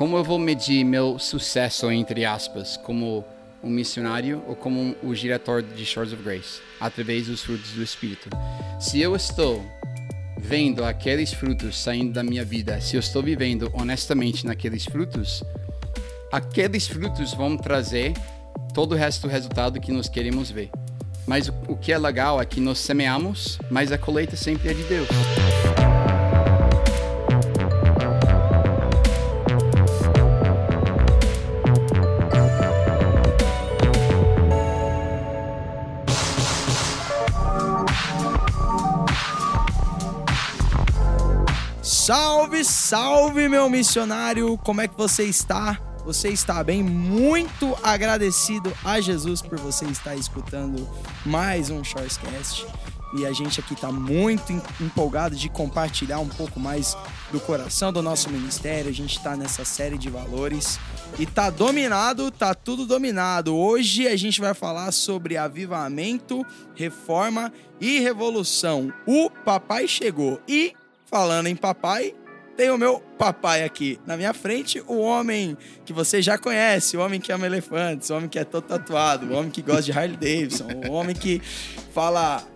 como eu vou medir meu sucesso, entre aspas, como um missionário ou como um, o diretor de Shores of Grace? Através dos frutos do Espírito. Se eu estou vendo aqueles frutos saindo da minha vida, se eu estou vivendo honestamente naqueles frutos, aqueles frutos vão trazer todo o resto do resultado que nós queremos ver. Mas o, o que é legal é que nós semeamos, mas a colheita sempre é de Deus. Salve, salve, meu missionário! Como é que você está? Você está bem? Muito agradecido a Jesus por você estar escutando mais um Shorescast. E a gente aqui está muito empolgado de compartilhar um pouco mais do coração do nosso ministério. A gente está nessa série de valores e tá dominado, tá tudo dominado. Hoje a gente vai falar sobre avivamento, reforma e revolução. O papai chegou e Falando em papai, tem o meu papai aqui na minha frente, o homem que você já conhece, o homem que ama elefantes, o homem que é todo tatuado, o homem que gosta de Harley Davidson, o homem que fala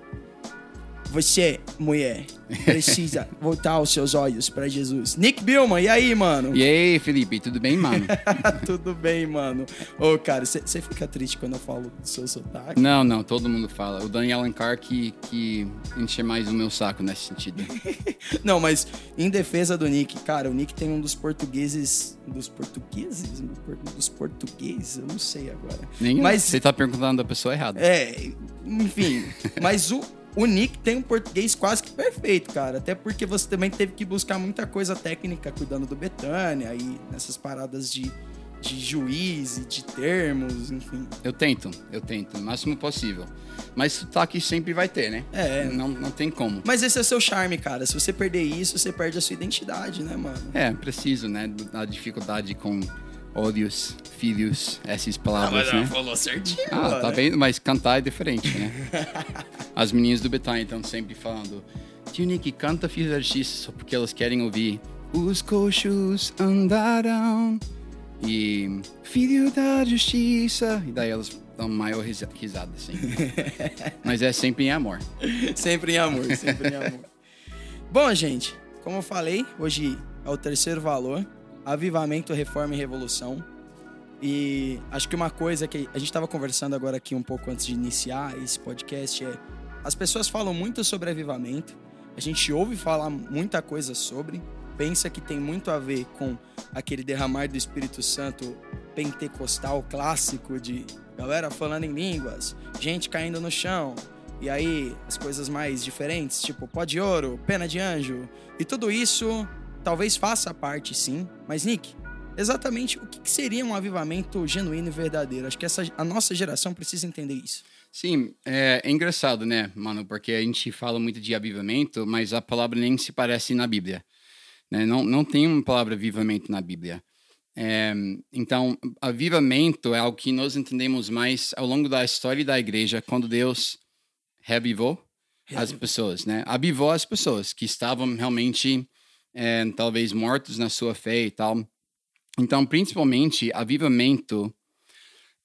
você, mulher, precisa voltar os seus olhos para Jesus. Nick Billman, e aí, mano? E aí, Felipe, tudo bem, mano? tudo bem, mano. Ô, cara, você fica triste quando eu falo do seu sotaque? Não, não, todo mundo fala. O Daniel Alencar que, que enche mais o meu saco nesse sentido. não, mas em defesa do Nick, cara, o Nick tem um dos portugueses. Dos portugueses? Dos portugueses? Eu não sei agora. Nenhum. Mas você tá perguntando da pessoa errada. É, enfim. mas o o Nick tem um português quase que perfeito, cara. Até porque você também teve que buscar muita coisa técnica cuidando do Betânia e nessas paradas de, de juiz e de termos, enfim. Eu tento, eu tento, o máximo possível. Mas sotaque sempre vai ter, né? É. Não, não tem como. Mas esse é o seu charme, cara. Se você perder isso, você perde a sua identidade, né, mano? É, preciso, né? Da dificuldade com ódios, filhos, essas palavras, ah, mas né? falou certinho. Ah, mano. tá vendo? Mas cantar é diferente, né? As meninas do Betânia estão sempre falando Tio Nick, canta Filhos da Justiça só porque elas querem ouvir Os coxos andarão e Filho da Justiça e daí elas dão maior risada, assim. mas é sempre em amor. sempre em amor, sempre em amor. Bom, gente, como eu falei, hoje é o terceiro valor avivamento, reforma e revolução. E acho que uma coisa que a gente estava conversando agora aqui um pouco antes de iniciar esse podcast é as pessoas falam muito sobre avivamento, a gente ouve falar muita coisa sobre, pensa que tem muito a ver com aquele derramar do Espírito Santo pentecostal clássico de galera falando em línguas, gente caindo no chão, e aí as coisas mais diferentes, tipo pó de ouro, pena de anjo, e tudo isso talvez faça parte sim, mas Nick, exatamente o que seria um avivamento genuíno e verdadeiro? Acho que essa, a nossa geração precisa entender isso. Sim, é, é, engraçado, né, mano? Porque a gente fala muito de avivamento, mas a palavra nem se parece na Bíblia. Né? Não, não tem uma palavra avivamento na Bíblia. É, então, avivamento é algo que nós entendemos mais ao longo da história da igreja, quando Deus revivou as pessoas, né? Avivou as pessoas que estavam realmente é, talvez mortos na sua fé e tal. Então, principalmente, avivamento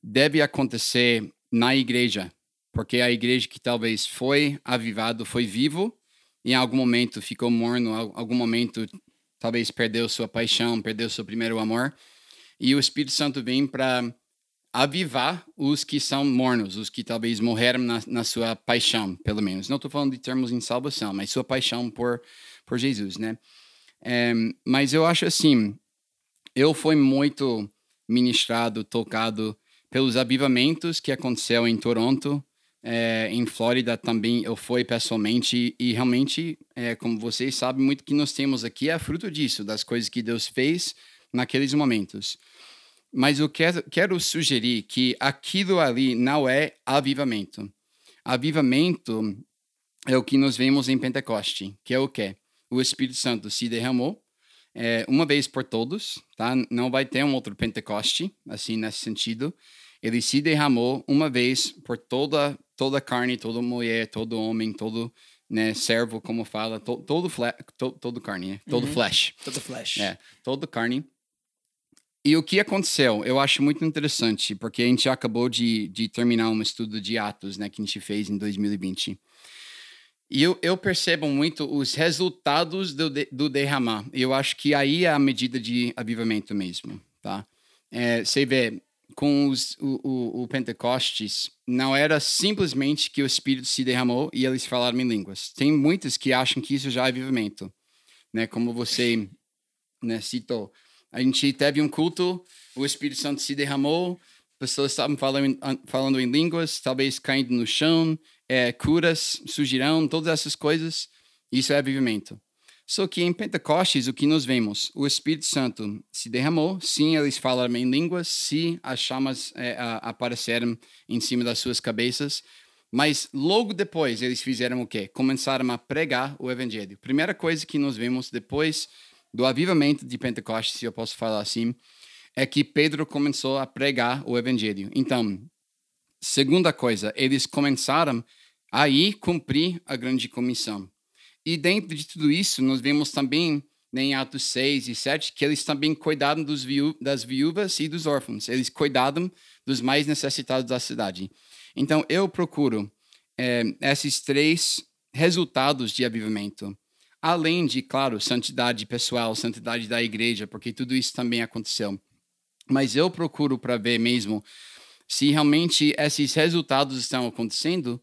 deve acontecer na igreja, porque a igreja que talvez foi avivado, foi vivo, em algum momento ficou morno, em algum momento talvez perdeu sua paixão, perdeu seu primeiro amor, e o Espírito Santo vem para avivar os que são mornos, os que talvez morreram na, na sua paixão, pelo menos. Não estou falando de termos em salvação, mas sua paixão por, por Jesus, né? É, mas eu acho assim, eu fui muito ministrado, tocado pelos avivamentos que aconteceu em Toronto, é, em Flórida também eu fui pessoalmente e realmente, é, como vocês sabem, muito que nós temos aqui é fruto disso, das coisas que Deus fez naqueles momentos. Mas eu quero, quero sugerir que aquilo ali não é avivamento. Avivamento é o que nós vemos em Pentecoste, que é o quê? O Espírito Santo se derramou é, uma vez por todos, tá? Não vai ter um outro Pentecoste, assim, nesse sentido. Ele se derramou uma vez por toda toda carne, toda mulher, todo homem, todo né, servo, como fala, to, todo, fle, to, todo carne, né? todo uhum. flesh. Todo flesh. É, todo carne. e o que aconteceu? Eu acho muito interessante, porque a gente acabou de, de terminar um estudo de Atos, né, que a gente fez em 2020. E eu, eu percebo muito os resultados do, do derramar. Eu acho que aí é a medida de avivamento mesmo, tá? É, você vê, com os, o, o, o, Pentecostes, não era simplesmente que o Espírito se derramou e eles falaram em línguas. Tem muitos que acham que isso já é avivamento. Né? Como você né, citou. A gente teve um culto, o Espírito Santo se derramou, pessoas estavam falando, falando em línguas, talvez caindo no chão, é, curas surgirão, todas essas coisas. Isso é avivamento. Só que em Pentecostes, o que nós vemos? O Espírito Santo se derramou, sim, eles falaram em línguas, sim, as chamas é, a, apareceram em cima das suas cabeças, mas logo depois eles fizeram o quê? Começaram a pregar o Evangelho. Primeira coisa que nós vemos depois do avivamento de Pentecostes, se eu posso falar assim, é que Pedro começou a pregar o Evangelho. Então, segunda coisa, eles começaram aí cumprir a grande comissão. E dentro de tudo isso, nós vemos também né, em Atos 6 e 7 que eles também cuidaram dos viú das viúvas e dos órfãos. Eles cuidaram dos mais necessitados da cidade. Então, eu procuro é, esses três resultados de avivamento. Além de, claro, santidade pessoal, santidade da igreja, porque tudo isso também aconteceu. Mas eu procuro para ver mesmo se realmente esses resultados estão acontecendo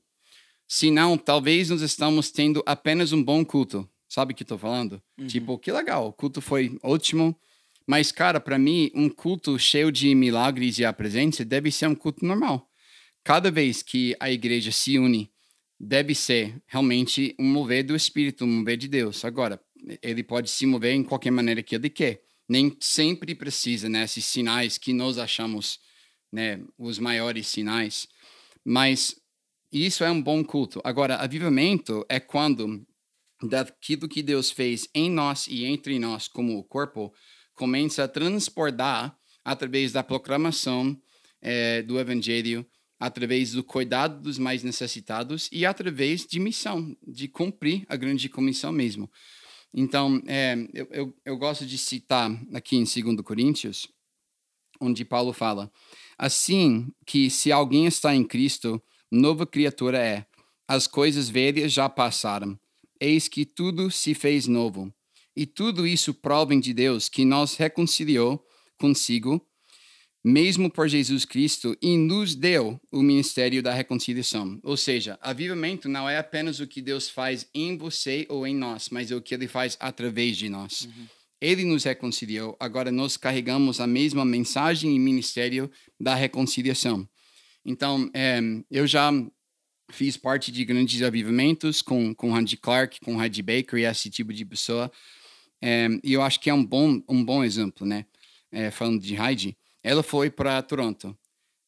se não, talvez nós estamos tendo apenas um bom culto. Sabe o que estou falando? Uhum. Tipo, que legal, o culto foi ótimo. Mas, cara, para mim, um culto cheio de milagres e a presença deve ser um culto normal. Cada vez que a igreja se une, deve ser realmente um mover do Espírito, um mover de Deus. Agora, ele pode se mover em qualquer maneira que ele quer. Nem sempre precisa, né? Esses sinais que nós achamos, né? Os maiores sinais. Mas e isso é um bom culto. Agora, avivamento é quando daquilo que Deus fez em nós e entre nós como o corpo começa a transportar através da proclamação é, do evangelho, através do cuidado dos mais necessitados e através de missão, de cumprir a grande comissão mesmo. Então, é, eu, eu, eu gosto de citar aqui em 2 Coríntios, onde Paulo fala: Assim que se alguém está em Cristo, nova criatura é. As coisas velhas já passaram. Eis que tudo se fez novo. E tudo isso provem de Deus que nos reconciliou consigo, mesmo por Jesus Cristo, e nos deu o ministério da reconciliação. Ou seja, avivamento não é apenas o que Deus faz em você ou em nós, mas é o que ele faz através de nós. Uhum. Ele nos reconciliou, agora nós carregamos a mesma mensagem e ministério da reconciliação. Então, é, eu já fiz parte de grandes avivamentos com, com Randy Clark, com Heidi Baker e esse tipo de pessoa. É, e eu acho que é um bom, um bom exemplo, né? É, falando de Heidi, ela foi para Toronto.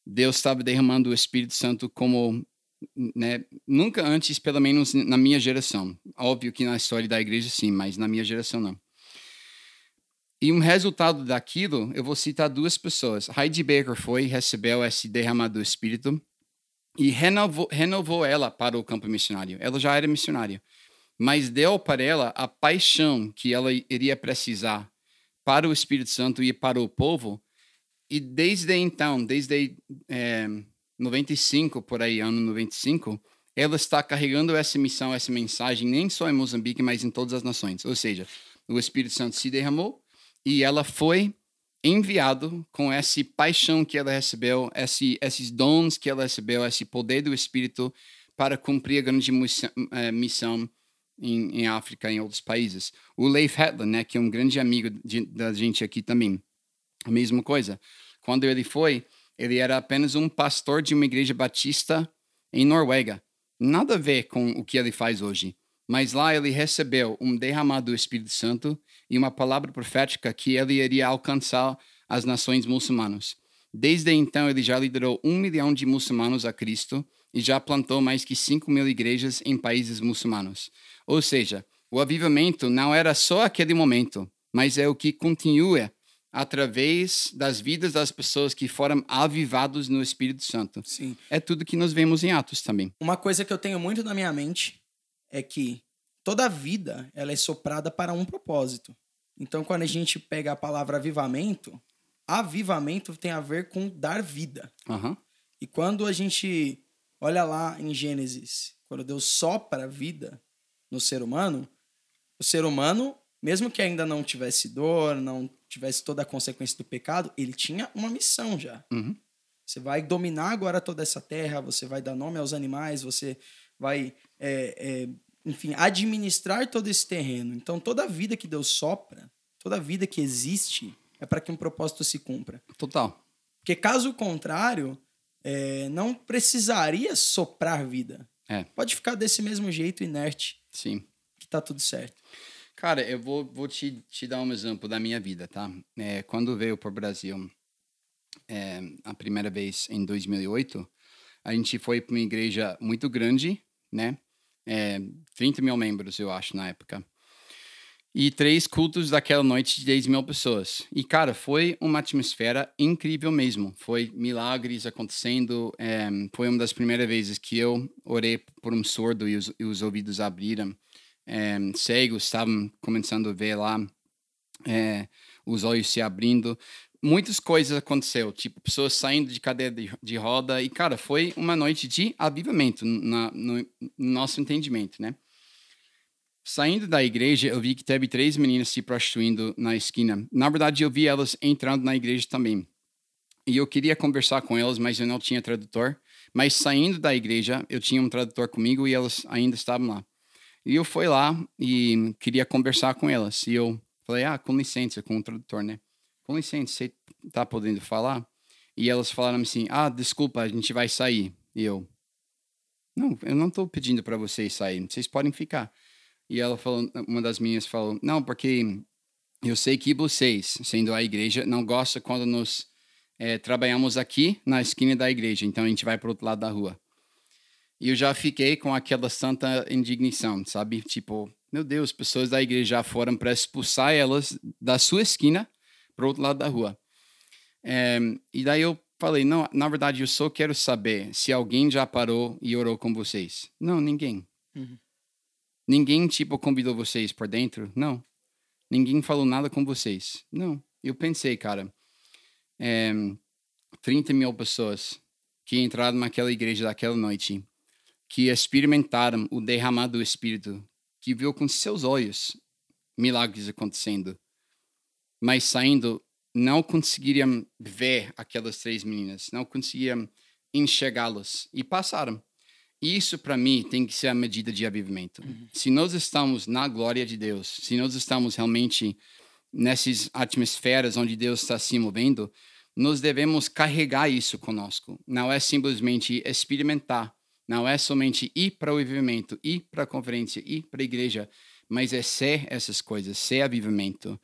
Deus estava derramando o Espírito Santo como né, nunca antes, pelo menos na minha geração. Óbvio que na história da igreja sim, mas na minha geração não. E um resultado daquilo, eu vou citar duas pessoas. Heidi Baker foi, recebeu esse derramado do Espírito e renovou, renovou ela para o campo missionário. Ela já era missionária, mas deu para ela a paixão que ela iria precisar para o Espírito Santo e para o povo. E desde então, desde é, 95, por aí, ano 95, ela está carregando essa missão, essa mensagem, nem só em Moçambique, mas em todas as nações. Ou seja, o Espírito Santo se derramou e ela foi enviado com essa paixão que ela recebeu, esse, esses dons que ela recebeu, esse poder do Espírito para cumprir a grande eh, missão em, em África e em outros países. O Leif Hetland, né, que é um grande amigo de, da gente aqui também, a mesma coisa. Quando ele foi, ele era apenas um pastor de uma igreja batista em Noruega. Nada a ver com o que ele faz hoje. Mas lá ele recebeu um derramado do Espírito Santo e uma palavra profética que ele iria alcançar as nações muçulmanas. Desde então, ele já liderou um milhão de muçulmanos a Cristo e já plantou mais que cinco mil igrejas em países muçulmanos. Ou seja, o avivamento não era só aquele momento, mas é o que continua através das vidas das pessoas que foram avivados no Espírito Santo. Sim. É tudo que nós vemos em Atos também. Uma coisa que eu tenho muito na minha mente é que toda a vida ela é soprada para um propósito. Então, quando a gente pega a palavra avivamento, avivamento tem a ver com dar vida. Aham. E quando a gente olha lá em Gênesis, quando Deus sopra a vida no ser humano, o ser humano, mesmo que ainda não tivesse dor, não tivesse toda a consequência do pecado, ele tinha uma missão já. Uhum. Você vai dominar agora toda essa terra, você vai dar nome aos animais, você vai, é, é, enfim, administrar todo esse terreno. Então, toda a vida que Deus sopra, toda a vida que existe, é para que um propósito se cumpra. Total. Porque caso contrário, é, não precisaria soprar vida. É. Pode ficar desse mesmo jeito, inerte, Sim. que tá tudo certo. Cara, eu vou, vou te, te dar um exemplo da minha vida, tá? É, quando veio para o Brasil é, a primeira vez em 2008, a gente foi para uma igreja muito grande, né? É, 30 mil membros, eu acho, na época. E três cultos daquela noite de 10 mil pessoas. E, cara, foi uma atmosfera incrível mesmo. Foi milagres acontecendo. é, foi uma das primeiras vezes que eu orei por um surdo e os, e os ouvidos abriram. É, cegos estavam começando a ver lá. é, os olhos se abrindo. Muitas coisas aconteceu, tipo, pessoas saindo de cadeira de, de roda. E, cara, foi uma noite de avivamento na, no, no nosso entendimento, né? Saindo da igreja, eu vi que teve três meninas se prostituindo na esquina. Na verdade, eu vi elas entrando na igreja também. E eu queria conversar com elas, mas eu não tinha tradutor. Mas saindo da igreja, eu tinha um tradutor comigo e elas ainda estavam lá. E eu fui lá e queria conversar com elas. E eu falei, ah, com licença, com o tradutor, né? Com licença, você tá podendo falar? E elas falaram assim, ah, desculpa, a gente vai sair. E eu, não, eu não tô pedindo para vocês saírem, vocês podem ficar. E ela falou, uma das minhas falou, não, porque eu sei que vocês, sendo a igreja, não gostam quando nós eh, trabalhamos aqui na esquina da igreja, então a gente vai para outro lado da rua. E eu já fiquei com aquela santa indignação, sabe? Tipo, meu Deus, pessoas da igreja foram para expulsar elas da sua esquina para outro lado da rua. Eh, e daí eu falei, não, na verdade eu só quero saber se alguém já parou e orou com vocês. Não, ninguém. Uhum. Ninguém, tipo, convidou vocês por dentro? Não. Ninguém falou nada com vocês? Não. Eu pensei, cara, é, 30 mil pessoas que entraram naquela igreja daquela noite, que experimentaram o derramar do Espírito, que viu com seus olhos milagres acontecendo, mas saindo, não conseguiriam ver aquelas três meninas, não conseguiriam enxergá-las e passaram. Isso, para mim, tem que ser a medida de avivamento. Se nós estamos na glória de Deus, se nós estamos realmente nessas atmosferas onde Deus está se movendo, nós devemos carregar isso conosco. Não é simplesmente experimentar, não é somente ir para o avivamento, ir para a conferência, ir para a igreja, mas é ser essas coisas, ser avivamento,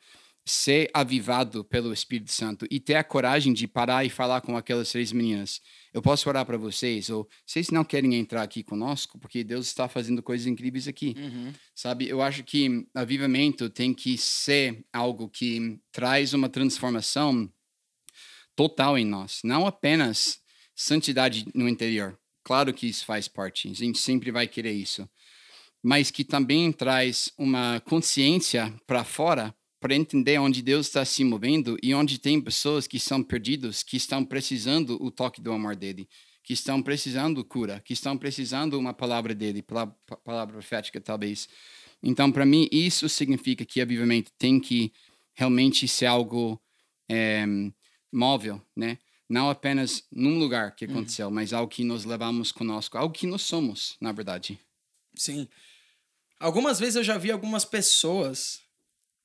ser avivado pelo Espírito Santo e ter a coragem de parar e falar com aquelas três meninas. Eu posso orar para vocês, ou vocês não querem entrar aqui conosco, porque Deus está fazendo coisas incríveis aqui. Uhum. Sabe, eu acho que avivamento tem que ser algo que traz uma transformação total em nós, não apenas santidade no interior. Claro que isso faz parte, a gente sempre vai querer isso, mas que também traz uma consciência para fora para entender onde Deus está se movendo e onde tem pessoas que são perdidos, que estão precisando o toque do amor dele, que estão precisando cura, que estão precisando uma palavra dele, pala- pa- palavra profética talvez. Então, para mim, isso significa que avivamento tem que realmente ser algo é, móvel, né? Não apenas num lugar que aconteceu, mas algo que nós levamos conosco, algo que nós somos, na verdade. Sim. Algumas vezes eu já vi algumas pessoas,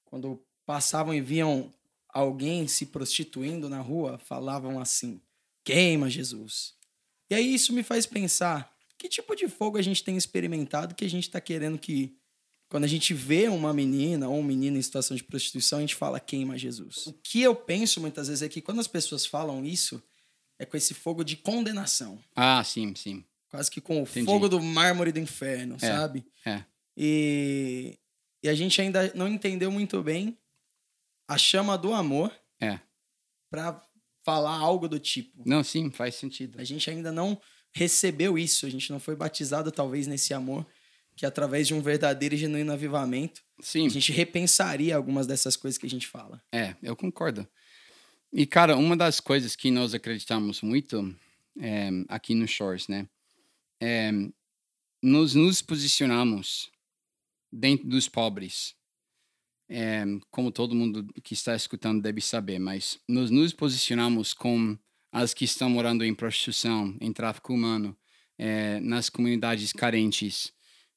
quando passavam e viam alguém se prostituindo na rua, falavam assim: queima Jesus. E aí isso me faz pensar: que tipo de fogo a gente tem experimentado que a gente está querendo que, quando a gente vê uma menina ou um menino em situação de prostituição, a gente fala: queima Jesus. O que eu penso muitas vezes é que quando as pessoas falam isso, é com esse fogo de condenação. Ah, sim, sim. Quase que com o Entendi. fogo do mármore do inferno, É. sabe? É. E, e a gente ainda não entendeu muito bem a chama do amor É. para falar algo do tipo. Não, sim, faz sentido. A gente ainda não recebeu isso, a gente não foi batizado talvez nesse amor que através de um verdadeiro e genuíno avivamento, Sim. a gente repensaria algumas dessas coisas que a gente fala. É, eu concordo. E, cara, uma das coisas que nós acreditamos muito é, aqui no Shores, né? É, nós nos posicionamos dentro dos pobres. É, como todo mundo que está escutando deve saber, mas nós nos posicionamos com as que estão morando em prostituição, em tráfico humano, é, nas comunidades carentes,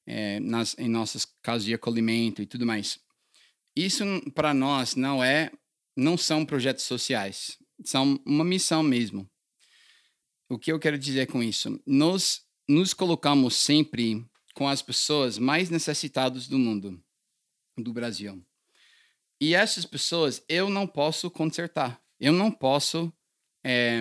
é, nas, em nossas casas de acolhimento e tudo mais. Isso para nós não é, não são projetos sociais, são uma missão mesmo. O que eu quero dizer com isso? Nós nos colocamos sempre com as pessoas mais necessitadas do mundo, do Brasil. E essas pessoas eu não posso consertar, eu não posso é,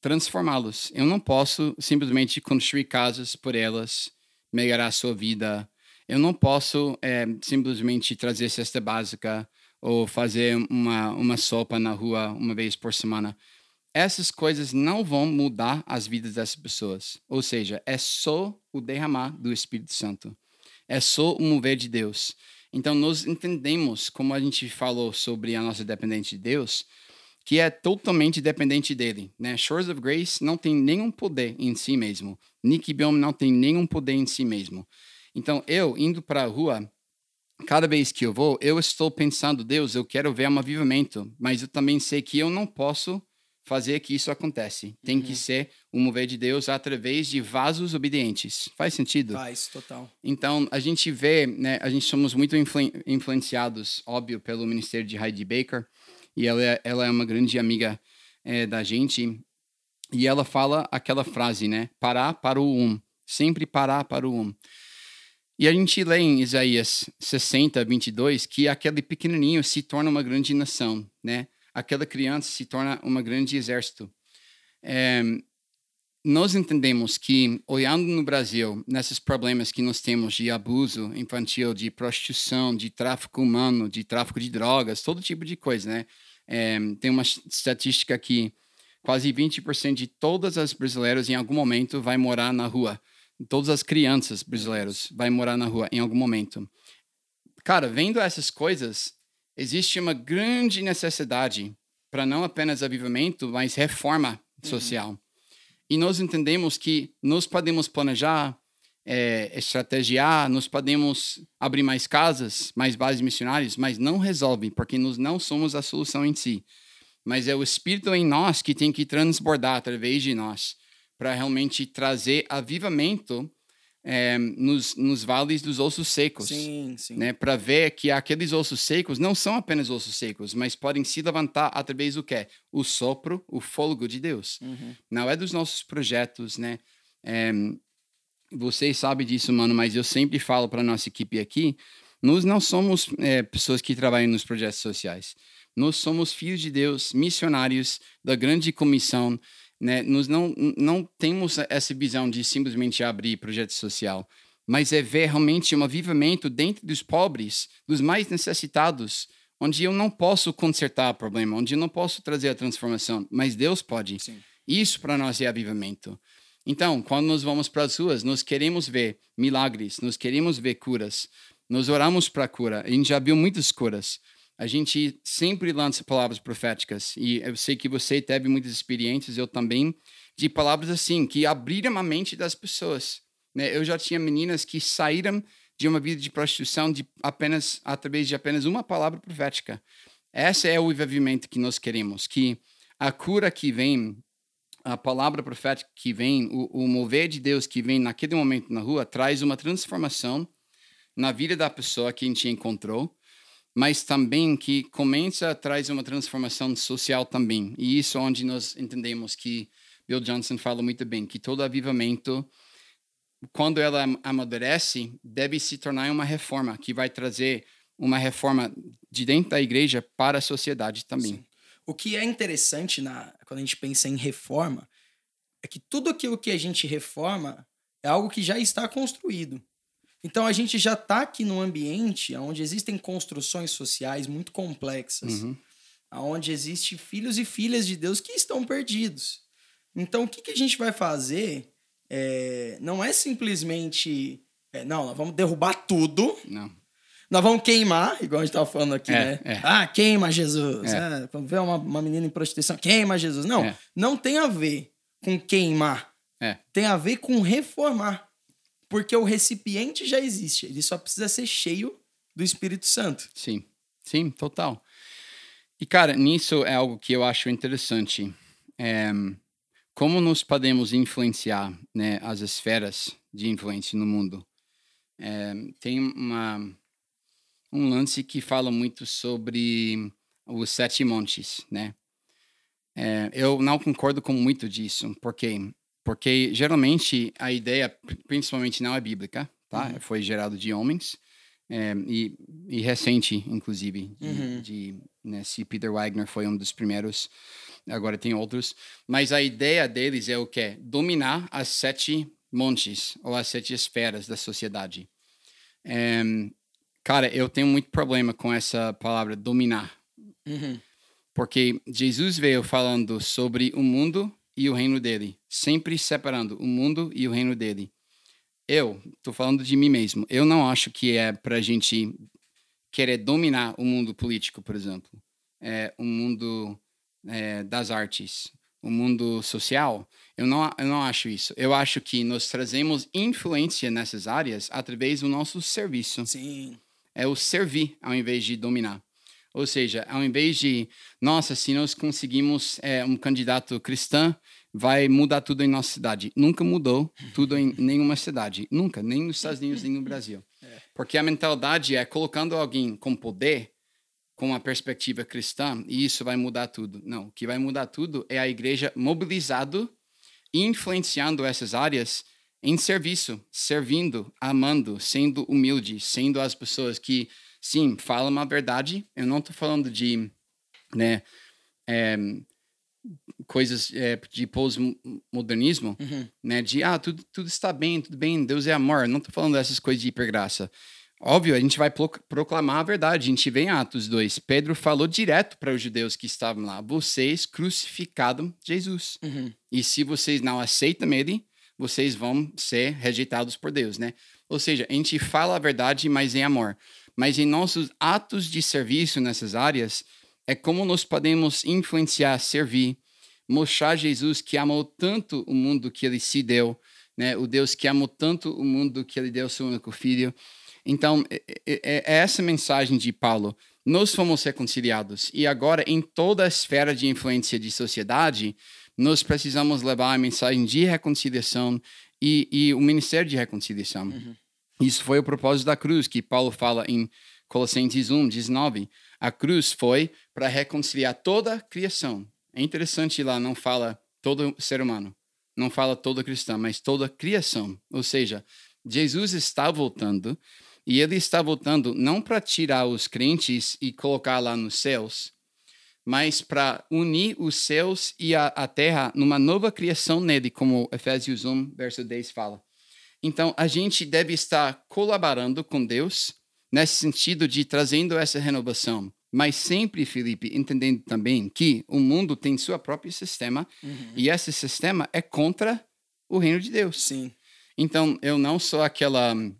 transformá-los, eu não posso simplesmente construir casas por elas, melhorar a sua vida, eu não posso é, simplesmente trazer cesta básica ou fazer uma, uma sopa na rua uma vez por semana essas coisas não vão mudar as vidas dessas pessoas. Ou seja, é só o derramar do Espírito Santo. É só o mover de Deus. Então, nós entendemos, como a gente falou sobre a nossa dependência de Deus, que é totalmente dependente dele. Né? Shores of Grace não tem nenhum poder em si mesmo. Nick Biom não tem nenhum poder em si mesmo. Então, eu indo para a rua, cada vez que eu vou, eu estou pensando, Deus, eu quero ver um avivamento, mas eu também sei que eu não posso fazer que isso acontece. Tem uhum. que ser o mover de Deus através de vasos obedientes. Faz sentido? Faz, total. Então, a gente vê, né, a gente somos muito influ influenciados, óbvio, pelo ministério de Heidi Baker, e ela é, ela é uma grande amiga é, da gente, e ela fala aquela frase, né, parar para o um, sempre parar para o um. E a gente lê em Isaías 60, 22, que aquele pequenininho se torna uma grande nação, né? Aquela criança se torna um grande exército. É, nós entendemos que, olhando no Brasil, nesses problemas que nós temos de abuso infantil, de prostituição, de tráfico humano, de tráfico de drogas, todo tipo de coisa, né? É, tem uma estatística que quase 20% de todas as brasileiras em algum momento vai morar na rua. Todas as crianças brasileiras vai morar na rua em algum momento. Cara, vendo essas coisas, existe uma grande necessidade para não apenas avivamento, mas reforma uhum. social. Uhum. E nós entendemos que nós podemos planejar, é, estrategiar, nós podemos abrir mais casas, mais bases missionárias, mas não resolve, porque nós não somos a solução em si. Mas é o Espírito em nós que tem que transbordar através de nós para realmente trazer avivamento é, nos, nos vales dos ossos secos. Sim, sim. Né, para ver que aqueles ossos secos não são apenas ossos secos, mas podem se levantar através do quê? O sopro, o fôlego de Deus. Uhum. Não é dos nossos projetos, né? É, vocês sabem disso, mano, mas eu sempre falo para nossa equipe aqui, nós não somos é, pessoas que trabalham nos projetos sociais. Nós somos filhos de Deus, missionários da grande comissão né? Nós não, não temos essa visão de simplesmente abrir projeto social, mas é ver realmente um avivamento dentro dos pobres, dos mais necessitados, onde eu não posso consertar o problema, onde eu não posso trazer a transformação, mas Deus pode. Sim. Isso para nós é avivamento. Então, quando nós vamos para as ruas, nós queremos ver milagres, nós queremos ver curas, nós oramos para cura. A gente já viu muitas curas a gente sempre lança palavras proféticas. E eu sei que você teve muitas experiências, eu também, de palavras assim, que abriram a mente das pessoas. Né? Eu já tinha meninas que saíram de uma vida de prostituição de apenas através de apenas uma palavra profética. Esse é o envolvimento que nós queremos, que a cura que vem, a palavra profética que vem, o, o mover de Deus que vem naquele momento na rua, traz uma transformação na vida da pessoa que a gente encontrou mas também que começa a trazer uma transformação social também. E isso é onde nós entendemos que Bill Johnson fala muito bem, que todo avivamento, quando ela amadurece, deve se tornar uma reforma, que vai trazer uma reforma de dentro da igreja para a sociedade também. Sim. O que é interessante na, quando a gente pensa em reforma é que tudo aquilo que a gente reforma é algo que já está construído. Então a gente já está aqui num ambiente onde existem construções sociais muito complexas, uhum. onde existem filhos e filhas de Deus que estão perdidos. Então o que, que a gente vai fazer é, não é simplesmente é, não, vamos derrubar tudo. Não. nós vamos queimar, igual a gente tava falando aqui, É, né? é. Ah, queima Jesus. É. Quando vê uma, uma menina em prostituição, queima Jesus. Não, É. não tem a ver com queimar. É. Tem a ver com reformar. Porque o recipiente já existe. Ele só precisa ser cheio do Espírito Santo. Sim, sim, total. E, cara, nisso é algo que eu acho interessante. É, como nós podemos influenciar né, as esferas de influência no mundo? É, tem uma, um lance que fala muito sobre os sete montes, né? É, eu não concordo com muito disso, porque porque geralmente a ideia, pri- principalmente não é bíblica, tá? Uhum. Foi gerado de homens é, e, e recente, inclusive, de, Uhum. de, né, se Peter Wagner foi um dos primeiros, agora tem outros, mas a ideia deles é o quê? Dominar as sete montes ou as sete esferas da sociedade. É, cara, eu tenho muito problema com essa palavra dominar. Uhum. Porque Jesus veio falando sobre o mundo e o reino dele, sempre separando o mundo e o reino dele. Eu, tô falando de mim mesmo, eu não acho que é pra gente querer dominar o mundo político, por exemplo, é, o mundo é, das artes, o mundo social. Eu não, eu não acho isso. Eu acho que nós trazemos influência nessas áreas através do nosso serviço Sim. é o servir ao invés de dominar. Ou seja, ao invés de, nossa, se nós conseguimos é, um candidato cristão, vai mudar tudo em nossa cidade. Nunca mudou tudo em nenhuma cidade. Nunca, nem nos Estados Unidos, nem no Brasil. Porque a mentalidade é colocando alguém com poder, com uma perspectiva cristã, e isso vai mudar tudo. Não, o que vai mudar tudo é a igreja mobilizado influenciando essas áreas em serviço, servindo, amando, sendo humilde, sendo as pessoas que, sim, falam a verdade. Eu não estou falando de, né, é, coisas é, de pós-modernismo, Uhum. né, de, ah, tudo, tudo está bem, tudo bem, Deus é amor. Eu não estou falando dessas coisas de hipergraça. Óbvio, a gente vai pro- proclamar a verdade. A gente vê em Atos 2. Pedro falou direto para os judeus que estavam lá: vocês crucificaram Jesus. Uhum. E se vocês não aceitam ele, vocês vão ser rejeitados por Deus, né? Ou seja, a gente fala a verdade, mas em amor. Mas em nossos atos de serviço nessas áreas, é como nós podemos influenciar, servir, mostrar Jesus que amou tanto o mundo que ele se deu, né? O Deus que amou tanto o mundo que ele deu seu único filho. Então, é, é- é essa mensagem de Paulo. Nós fomos reconciliados e agora em toda a esfera de influência de sociedade, nós precisamos levar a mensagem de reconciliação e, e o ministério de reconciliação. Isso foi o propósito da cruz, que Paulo fala em Colossenses 1, 19. A cruz foi para reconciliar toda a criação. É interessante lá, não fala todo ser humano, não fala todo cristão, mas toda a criação. Ou seja, Jesus está voltando e ele está voltando não para tirar os crentes e colocar lá nos céus, mas para unir os céus e a, a terra numa nova criação nele, como Efésios 1, verso 10 fala. Então, a gente deve estar colaborando com Deus nesse sentido de trazendo essa renovação. Mas sempre, Felipe, entendendo também que o mundo tem seu próprio sistema Uhum. e esse sistema é contra o reino de Deus. Sim. Então, eu não sou aquela hum,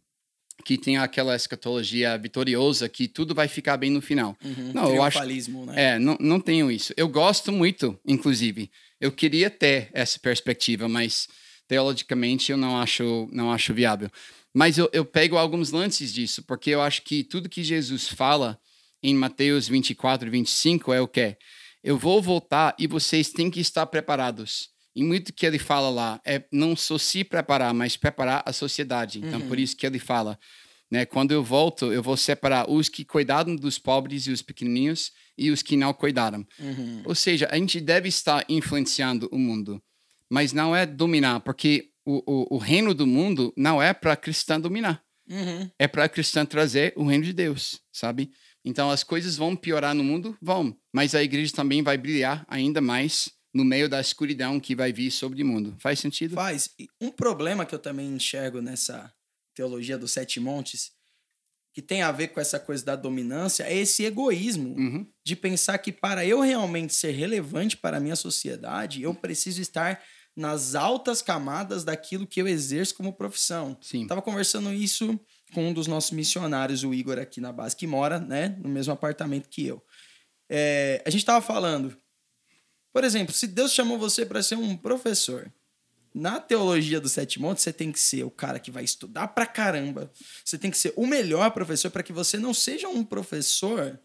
que tem aquela escatologia vitoriosa que tudo vai ficar bem no final. Uhum. Não, eu acho- né? É, não, não tenho isso. Eu gosto muito, inclusive. Eu queria ter essa perspectiva, mas teologicamente eu não acho, não acho viável. Mas eu, eu pego alguns lances disso, porque eu acho que tudo que Jesus fala em Mateus 24, 25 é o quê? Eu vou voltar e vocês têm que estar preparados. E muito que ele fala lá é não só se preparar, mas preparar a sociedade. Então, por isso que ele fala, né? Quando eu volto, eu vou separar os que cuidaram dos pobres e os pequenininhos e os que não cuidaram. Uhum. Ou seja, a gente deve estar influenciando o mundo, mas não é dominar, porque o, o, o reino do mundo não é para cristão dominar, Uhum. é para cristão trazer o reino de Deus, sabe? Então as coisas vão piorar no mundo? Vão, mas a igreja também vai brilhar ainda mais no meio da escuridão que vai vir sobre o mundo. Faz sentido? Faz. E um problema que eu também enxergo nessa teologia dos sete montes, que tem a ver com essa coisa da dominância, é esse egoísmo Uhum. de pensar que para eu realmente ser relevante para a minha sociedade, eu preciso estar nas altas camadas daquilo que eu exerço como profissão. Sim. Tava conversando isso com um dos nossos missionários, o Igor, aqui na base, que mora né, no mesmo apartamento que eu. É, a gente estava falando, por exemplo, se Deus chamou você para ser um professor, na teologia do Sete Montes, você tem que ser o cara que vai estudar pra caramba. Você tem que ser o melhor professor para que você não seja um professor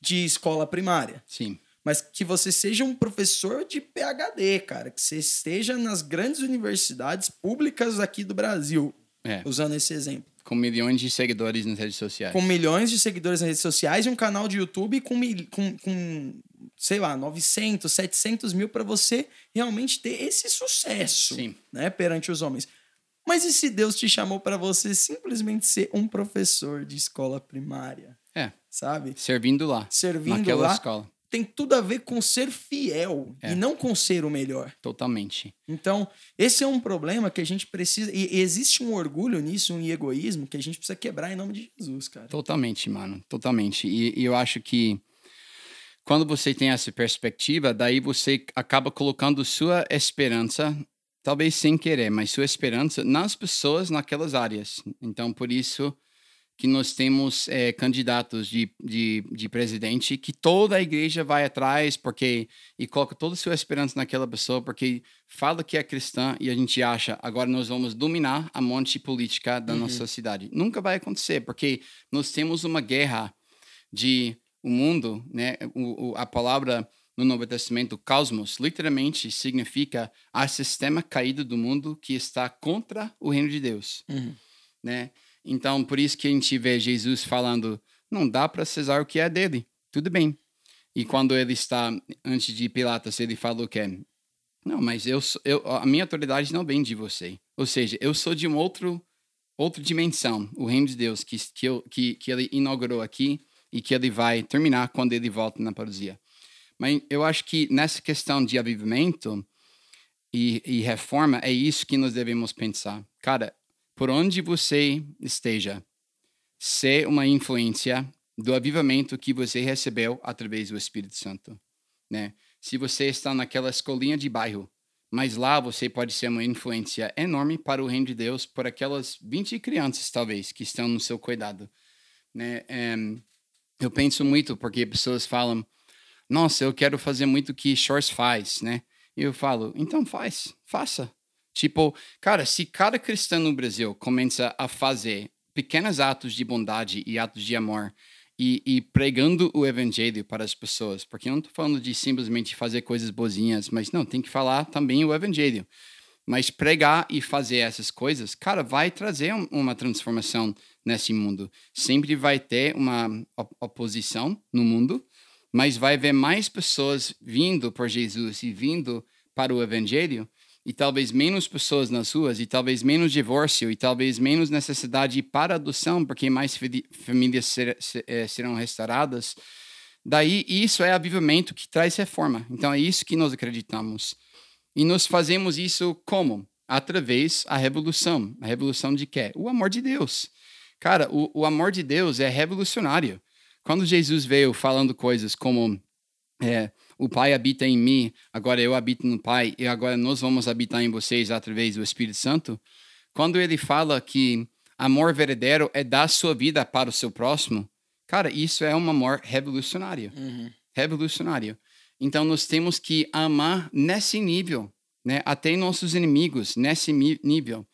de escola primária. Sim. Mas que você seja um professor de PhD, cara. Que você esteja nas grandes universidades públicas aqui do Brasil. É. Usando esse exemplo. Com milhões de seguidores nas redes sociais. Com milhões de seguidores nas redes sociais e um canal de YouTube com, com, com sei lá, 900, 700 mil para você realmente ter esse sucesso Sim. Né, perante os homens. Mas e se Deus te chamou para você simplesmente ser um professor de escola primária? É. Sabe? Servindo lá. Servindo naquela lá. escola. Tem tudo a ver com ser fiel É. e não com ser o melhor. Totalmente. Então, esse é um problema que a gente precisa. E existe um orgulho nisso, um egoísmo que a gente precisa quebrar em nome de Jesus, cara. Totalmente, mano. Totalmente. E, e eu acho que quando você tem essa perspectiva, daí você acaba colocando sua esperança, talvez sem querer, mas sua esperança nas pessoas naquelas áreas. Então, por isso que nós temos eh, candidatos de, de, de presidente que toda a igreja vai atrás porque e coloca toda a sua esperança naquela pessoa porque fala que é cristã e a gente acha agora nós vamos dominar a monte política da Uhum. nossa cidade. Nunca vai acontecer porque nós temos uma guerra de o mundo, né? O, o- a palavra no Novo Testamento, cosmos, literalmente significa a sistema caído do mundo que está contra o reino de Deus, Uhum. né? Então, por isso que a gente vê Jesus falando, não dá para Cesar o que é dele, tudo bem. E quando ele está antes de Pilatos, ele falou que é, não, mas eu, eu a minha autoridade não vem de você. Ou seja, eu sou de um outro outra dimensão, o reino de Deus que que, eu, que que ele inaugurou aqui e que ele vai terminar quando ele volta na parousia. Mas eu acho que nessa questão de avivamento e, e reforma, é isso que nós devemos pensar. Cara, por onde você esteja, ser uma influência do avivamento que você recebeu através do Espírito Santo, né? Se você está naquela escolinha de bairro, mas lá você pode ser uma influência enorme para o reino de Deus por aquelas 20 crianças, talvez, que estão no seu cuidado, né? Em, eu penso muito porque pessoas falam, nossa, eu quero fazer muito o que Shores faz, né? E eu falo, então faz, faça. Tipo, cara, se cada cristão no Brasil começa a fazer pequenos atos de bondade e atos de amor e, e pregando o evangelho para as pessoas, porque eu não estou falando de simplesmente fazer coisas bozinhas, mas não, tem que falar também o evangelho. Mas pregar e fazer essas coisas, cara, vai trazer um- uma transformação nesse mundo. Sempre vai ter uma op- oposição no mundo, mas vai haver mais pessoas vindo por Jesus e vindo para o evangelho, e talvez menos pessoas nas ruas, e talvez menos divórcio, e talvez menos necessidade para adoção, porque mais famílias ser- se- eh, serão restauradas. Daí, isso é avivamento que traz reforma. Então, é isso que nós acreditamos. E nós fazemos isso como? Através da revolução. A revolução de quê? O amor de Deus. Cara, o, o amor de Deus é revolucionário. Quando Jesus veio falando coisas como é, o Pai habita em mim, agora eu habito no Pai, e agora nós vamos habitar em vocês através do Espírito Santo. Quando ele fala que amor verdadeiro é dar sua vida para o seu próximo, cara, isso é um amor revolucionário Uhum. revolucionário. Então nós temos que amar nesse nível, né? Até nossos inimigos nesse nível.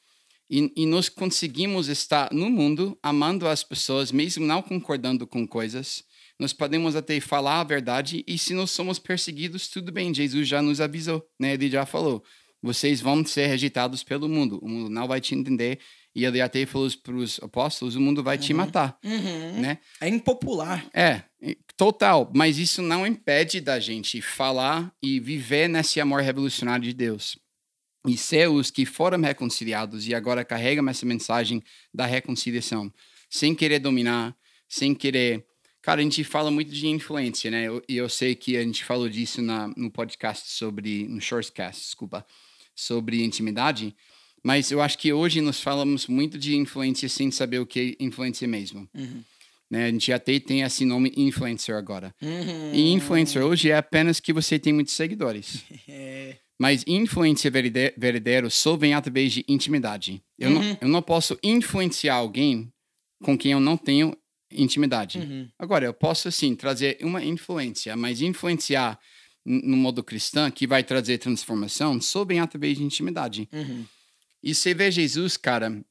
E, e nós conseguimos estar no mundo amando as pessoas, mesmo não concordando com coisas. Nós podemos até falar a verdade e se nós somos perseguidos, tudo bem. Jesus já nos avisou, né? Ele já falou: vocês vão ser rejeitados pelo mundo. O mundo não vai te entender. E ele até falou para os apóstolos: o mundo vai te Uhum. matar, Uhum. né? É impopular. É, total. Mas isso não impede da gente falar e viver nesse amor revolucionário de Deus. E ser os que foram reconciliados e agora carregam essa mensagem da reconciliação. Sem querer dominar, sem querer. Cara, a gente fala muito de influência, né? Eu- E eu, sei que a gente falou disso na, no podcast sobre. No Shortcast, desculpa. Sobre intimidade. Mas eu acho que hoje nós falamos muito de influência sem saber o que é influência mesmo. Uhum. Né? A gente até tem esse nome influencer agora. Uhum. E influencer hoje é apenas que você tem muitos seguidores. É. Mas influência verdadeiro, verdadeiro só vem através de intimidade. Eu, não, Uhum. eu não posso influenciar alguém com quem eu não tenho intimidade. Uhum. Agora, eu posso, assim, trazer uma influência, mas influenciar no modo cristão, que vai trazer transformação, bem através de intimidade. Uhum. E você vê Jesus, cara,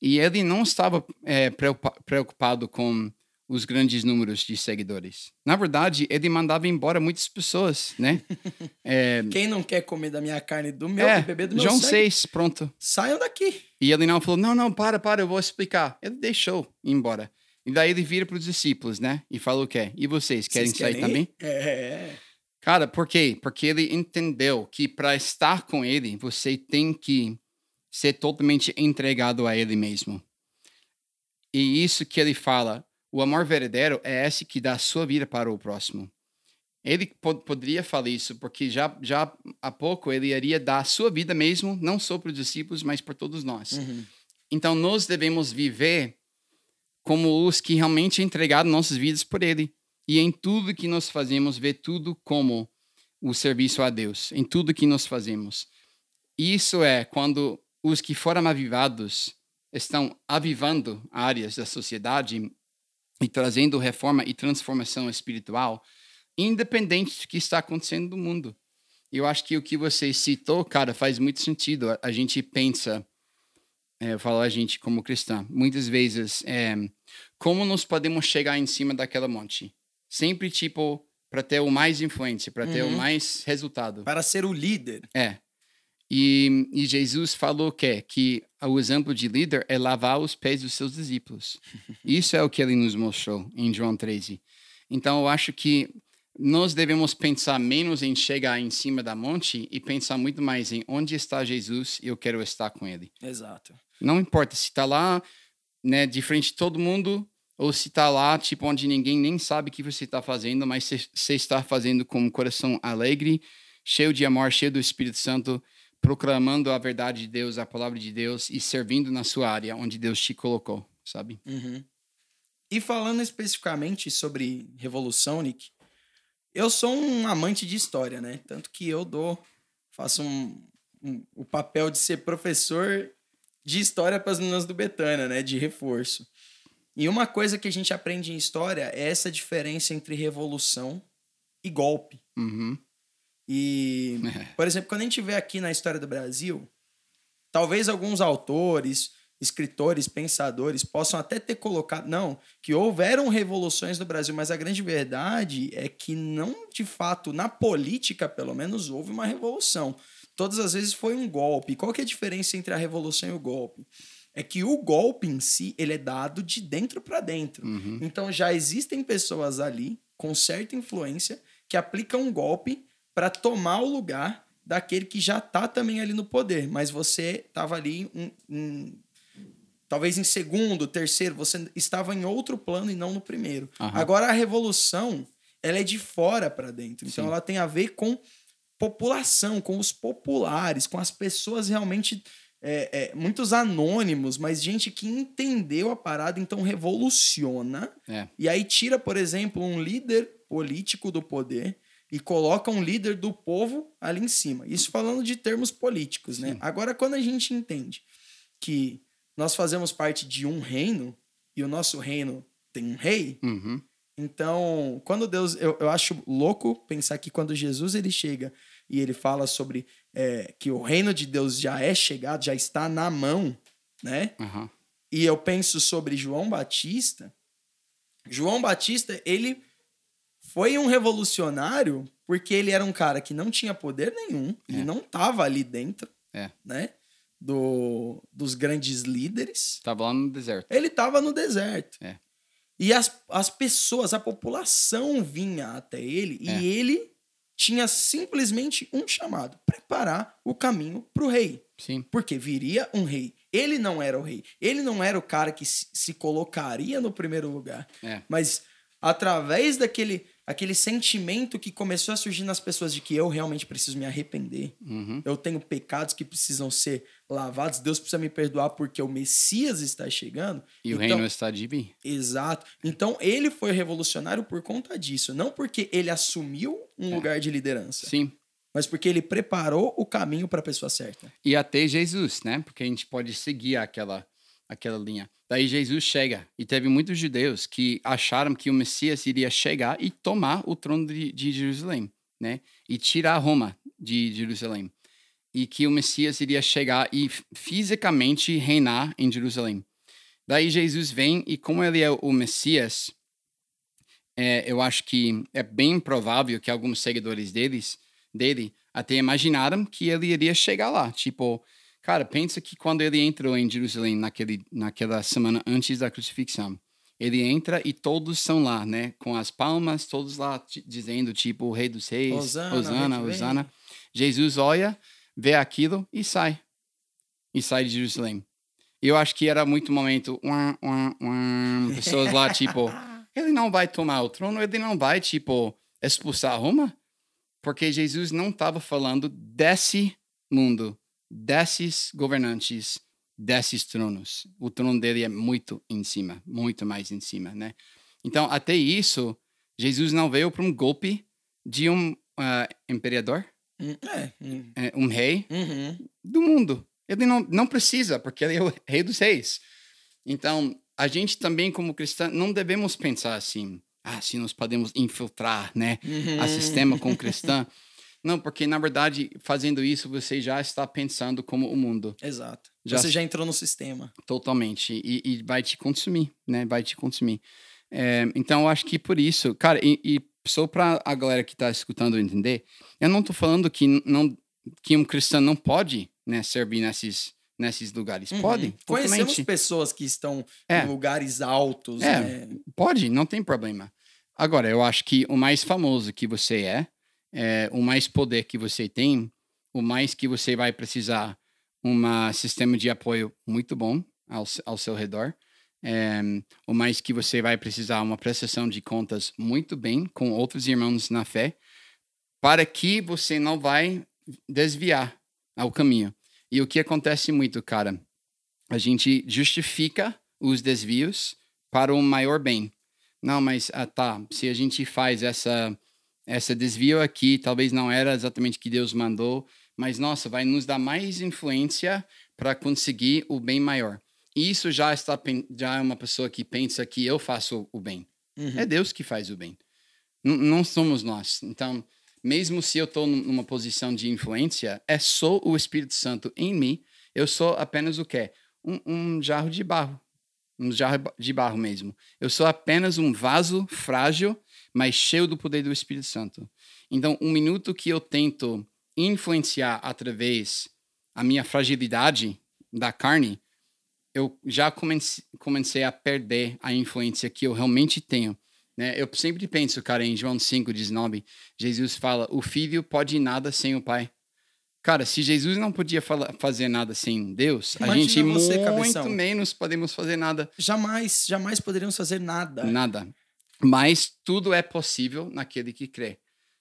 e ele não estava é, preocupa- preocupado com os grandes números de seguidores. Na verdade, ele mandava embora muitas pessoas, né? É, Quem não quer comer da minha carne do meu é, beber do meu João sangue, 6, pronto. saiam daqui. E ele não falou, não, não, para, para, eu vou explicar. Ele deixou ir embora. E daí ele vira para os discípulos, né? E fala o quê? E vocês, querem Vocês sair querem também? ir? É. Cara, por quê? Porque ele entendeu que para estar com ele, você tem que ser totalmente entregado a ele mesmo. E isso que ele fala, o amor verdadeiro é esse que dá a sua vida para o próximo. Ele po poderia falar isso, porque já, já há pouco ele iria dar a sua vida mesmo, não só para os discípulos, mas para todos nós. Uhum. Então nós devemos viver como os que realmente entregaram nossas vidas por Ele. E em tudo que nós fazemos, ver tudo como o serviço a Deus, em tudo que nós fazemos. Isso é quando os que foram avivados estão avivando áreas da sociedade e trazendo reforma e transformação espiritual, independente do que está acontecendo no mundo. Eu acho que o que você citou, cara, faz muito sentido. A, a gente pensa, é, eu falo a gente como cristã, muitas vezes, é, como nós podemos chegar em cima daquela monte? Sempre, tipo, para ter o mais influência, para ter o Uhum. mais resultado. Para ser o líder. É. E, e Jesus falou que, que o exemplo de líder é lavar os pés dos seus discípulos. Isso é o que ele nos mostrou em João 13. Então, eu acho que nós devemos pensar menos em chegar em cima da monte e pensar muito mais em onde está Jesus e eu quero estar com ele. Exato. Não importa se está lá, né, de frente de todo mundo, ou se está lá, tipo, onde ninguém nem sabe o que você está fazendo, mas você- está fazendo com um coração alegre, cheio de amor, cheio do Espírito Santo, proclamando a verdade de Deus, a palavra de Deus e servindo na sua área onde Deus te colocou, sabe? Uhum. E falando especificamente sobre revolução, Nick, eu sou um amante de história, né? Tanto que eu dou, faço um, um- o papel de ser professor de história para as meninas do Betânia, né? De reforço. E uma coisa que a gente aprende em história é essa diferença entre revolução e golpe. Uhum. E, por exemplo, quando a gente vê aqui na história do Brasil, talvez alguns autores, escritores, pensadores possam até ter colocado, não, que houveram revoluções no Brasil, mas a grande verdade é que não, de fato, na política, pelo menos, houve uma revolução. Todas as vezes foi um golpe. Qual que é a diferença entre a revolução e o golpe? É que o golpe em si, ele é dado de dentro para dentro. Uhum. Então já existem pessoas ali com certa influência que aplicam um golpe para tomar o lugar daquele que já tá também ali no poder, mas você estava ali em, em- talvez em segundo, terceiro, você estava em outro plano e não no primeiro. Aham. Agora a revolução, ela é de fora para dentro. Então Sim. ela tem a ver com população, com os populares, com as pessoas realmente é, é, muitos anônimos, mas gente que entendeu a parada, então revoluciona. É. E aí tira, por exemplo, um líder político do poder e coloca um líder do povo ali em cima. Isso falando de termos políticos, né? Sim. Agora, quando a gente entende que nós fazemos parte de um reino e o nosso reino tem um rei, Uhum. então, quando Deus. Eu, eu acho louco pensar que quando Jesus ele chega e ele fala sobre é, que o reino de Deus já é chegado, já está na mão, né? Aham. E eu penso sobre João Batista. João Batista, ele foi um revolucionário porque ele era um cara que não tinha poder nenhum, ele É. não estava ali dentro, É. né? Do, dos grandes líderes. Tava lá no deserto. Ele estava no deserto. É. E as, as pessoas, a população vinha até ele É. e ele tinha simplesmente um chamado: preparar o caminho para o rei. Sim. Porque viria um rei. Ele não era o rei. Ele não era o cara que se, colocaria no primeiro lugar. É. Mas através daquele aquele sentimento que começou a surgir nas pessoas de que eu realmente preciso me arrepender. Uhum. Eu tenho pecados que precisam ser lavados. Deus precisa me perdoar porque o Messias está chegando. E o Então- reino está de vir. Exato. Então ele foi revolucionário por conta disso, não porque ele assumiu um É. lugar de liderança, Sim. mas porque ele preparou o caminho para a pessoa certa. E até Jesus, né? Porque a gente pode seguir aquela aquela linha. Daí Jesus chega e teve muitos judeus que acharam que o Messias iria chegar e tomar o trono de, de Jerusalém, né? E tirar Roma de Jerusalém. E que o Messias iria chegar e fisicamente reinar em Jerusalém. Daí Jesus vem e como ele é o Messias, é, eu acho que é bem provável que alguns seguidores deles, dele até imaginaram que ele iria chegar lá. Tipo, cara, pensa que quando ele entrou em Jerusalém naquele, naquela semana antes da crucifixão, ele entra e todos são lá, né? Com as palmas, todos lá dizendo, tipo, o rei dos reis, Osana, Osana. Osana. Jesus olha, vê aquilo e sai. E sai de Jerusalém. Eu acho que era muito momento, um, um, um, pessoas lá, tipo, ele não vai tomar o trono, ele não vai, tipo, expulsar Roma, porque Jesus não estava falando desse mundo, desses governantes, desses tronos. O trono dele é muito em cima, muito mais em cima, né? Então, até isso, Jesus não veio para um golpe de um uh, imperador, hum, é, hum. É, um rei uhum. do mundo. Ele não, não precisa, porque ele é o rei dos reis. Então, a gente também, como cristão, não devemos pensar assim, ah, se nós podemos infiltrar, né, uhum. a sistema com cristã. Não, porque na verdade, fazendo isso, você já está pensando como o mundo. Exato. Já você já entrou no sistema. Totalmente. E, e vai te consumir, né? Vai te consumir. É, então, eu acho que por isso, cara, e, e só para a galera que está escutando entender, eu não estou falando que, não, que um cristão não pode né, servir nesses, nesses lugares. Uhum. Pode. Conhecemos pessoas que estão é. em lugares altos. É, né? pode, não tem problema. Agora, eu acho que o mais famoso que você é, é, o mais poder que você tem, o mais que você vai precisar um sistema de apoio muito bom ao, ao seu redor, é, o mais que você vai precisar uma prestação de contas muito bem com outros irmãos na fé, para que você não vai desviar ao caminho. E o que acontece muito, cara, a gente justifica os desvios para o maior bem. Não, mas ah, tá, se a gente faz essa essa desvio aqui talvez não era exatamente o que Deus mandou, mas nossa, vai nos dar mais influência para conseguir o bem maior. E isso já está já é uma pessoa que pensa que eu faço o bem. Uhum. É Deus que faz o bem. N não somos nós. Então, mesmo se eu estou numa posição de influência, é só o Espírito Santo em mim. Eu sou apenas o quê? Um, um jarro de barro. Um jarro de barro mesmo. Eu sou apenas um vaso frágil mas cheio do poder do Espírito Santo. Então, um minuto que eu tento influenciar através a minha fragilidade da carne, eu já comecei, comecei a perder a influência que eu realmente tenho. Né? Eu sempre penso, cara, em João 5,19, Jesus fala: o filho pode nada sem o pai. Cara, se Jesus não podia fazer nada sem Deus, Imagina a gente você, muito cabeção. menos podemos fazer nada. Jamais, jamais poderíamos fazer nada. Nada. Mas tudo é possível naquele que crê.